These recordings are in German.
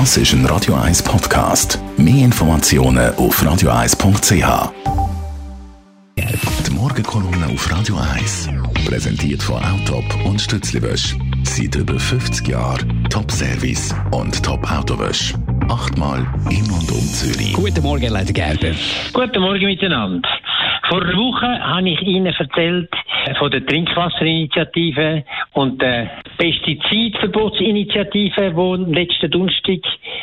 Das ist ein Radio 1 Podcast. Mehr Informationen auf radio1.ch. Die Morgenkolumne auf Radio 1. Präsentiert von Autop und Stützliwösch. Seit über 50 Jahren Top-Service und Top-Autowösch. Achtmal in und um Zürich. Guten Morgen, Leiter Gerber. Guten Morgen miteinander. Vor einer Woche habe ich Ihnen erzählt von der Trinkwasserinitiative und der Pestizidverbotsinitiative, die letzten Donnerstag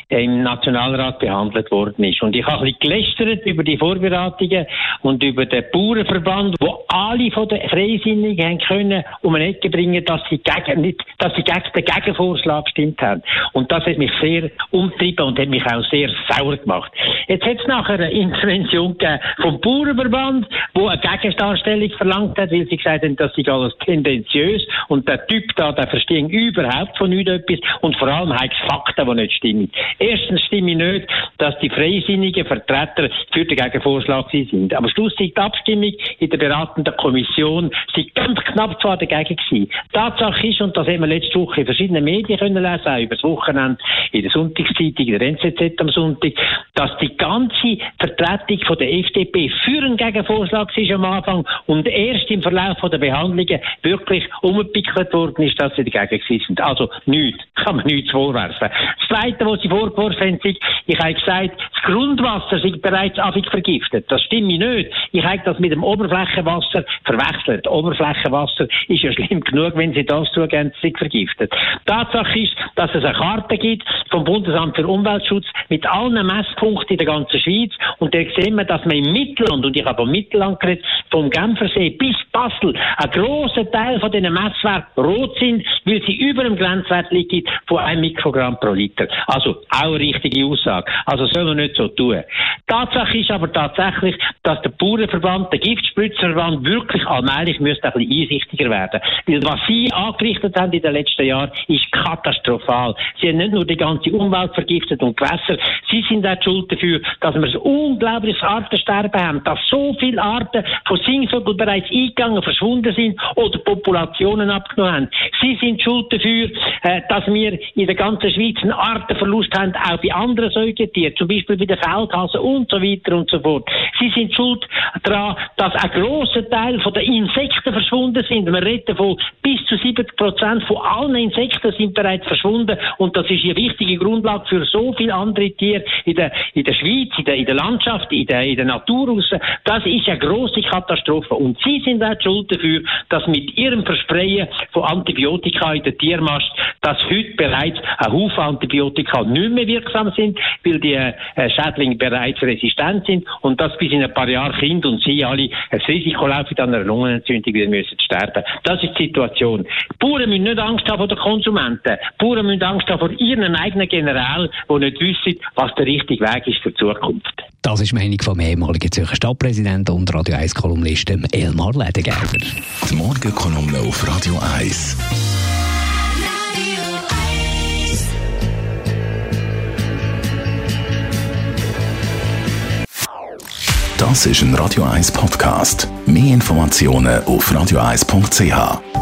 im Nationalrat behandelt worden ist. Und ich habe ein bisschen gelästert über die Vorbereitungen und über den Bauernverband, wo alle von den Freisinnigen haben können um eine Ecke bringen, dass sie gegen, nicht, dass sie gegen den Gegenvorschlag gestimmt haben. Und das hat mich sehr umtrieben und hat mich auch sehr sauer gemacht. Jetzt hat es nachher eine Intervention vom Bauernverband, wo eine Gegendarstellung verlangt hat, weil sie gesagt haben, das sei alles tendenziös und der Typ da, der versteht überhaupt von nichts etwas und vor allem hat es Fakten, die nicht stimmen. Erstens stimme ich nicht, dass die freisinnigen Vertreter für den Gegenvorschlag sind. Aber schlussendlich die Abstimmung in der beratenden Kommission sind ganz knapp zwar dagegen gewesen. Tatsache ist, und das haben wir letzte Woche in verschiedenen Medien können lesen, auch über das Wochenende in der Sonntagszeitung, in der NZZ am Sonntag, dass die ganze Vertretung von der FDP für einen Gegenvorschlag ist am Anfang und erst im Verlauf der Behandlungen wirklich umgepickelt worden ist, dass sie dagegen sind. Also nichts, kann man nichts vorwerfen. Zweite, was sie vorgeworfen haben, ich habe gesagt, das Grundwasser sei bereits affig vergiftet. Das stimmt nicht. Ich habe das mit dem Oberflächenwasser verwechselt. Oberflächenwasser ist ja schlimm genug, wenn Sie das zugeben, es sei vergiftet. Tatsache ist, dass es eine Karte gibt vom Bundesamt für Umweltschutz mit allen Messpunkten in der ganzen Schweiz und da sehen wir, dass man im Mittelland, und ich habe am Mittelland geredet, vom Genfersee bis Basel, ein grosser Teil von diesen Messwerten rot sind, weil sie über dem Grenzwert liegen von einem Mikrogramm pro Liter. Also auch eine richtige Aussage. Also soll man nicht so tun. Tatsache ist aber tatsächlich, dass der Bauernverband, der Giftspritzerverband wirklich allmählich müsste ein bisschen einsichtiger werden. Weil was sie angerichtet haben in den letzten Jahren, ist katastrophal. Sie haben nicht nur die ganze Umwelt vergiftet und Gewässer, sie sind auch schuld dafür, dass wir ein unglaubliches Artensterben haben, dass so viele Arten von Singvögeln bereits eingegangen, verschwunden sind oder Populationen abgenommen haben. Sie sind schuld dafür, äh, dass wir in der ganzen Schweiz einen Artenverlust haben, auch bei anderen Säugetieren, zum Beispiel bei den Feldhasen und so weiter und so fort. Sie sind schuld daran, dass ein grosser Teil den Insekten verschwunden sind. Wir reden von bis zu 70 Prozent von allen Insekten sind bereits verschwunden und das ist eine wichtige Grundlage für so viele andere Tiere in der, in der Schweiz, in der, in der Landschaft, in der, in der Natur. Das ist eine grosse Katastrophe und Sie sind auch schuld dafür, dass mit Ihrem Versprechen von Antibiotika in der Tiermast, dass heute bereits ein Haufen Antibiotika nicht mehr wirksam sind, weil die äh, Schädlinge bereits resistent sind und dass bis in ein paar Jahren Kinder und Sie alle ein Risiko laufen, an einer Lungenentzündung wieder müssen sterben. Das ist die Situation. Die Bauern müssen nicht Angst haben vor den Konsumenten. Die Bauern müssen Angst haben vor ihren eigenen General, die nicht wissen, was der richtige Weg ist für die Zukunft. Das ist die Meinung vom ehemaligen Zürcher Stadtpräsidenten und Radio 1 Kolumnisten Elmar Ledegerber. Die Morgenkolumne auf Radio 1. Das ist ein Radio 1 Podcast. Mehr Informationen auf radio1.ch.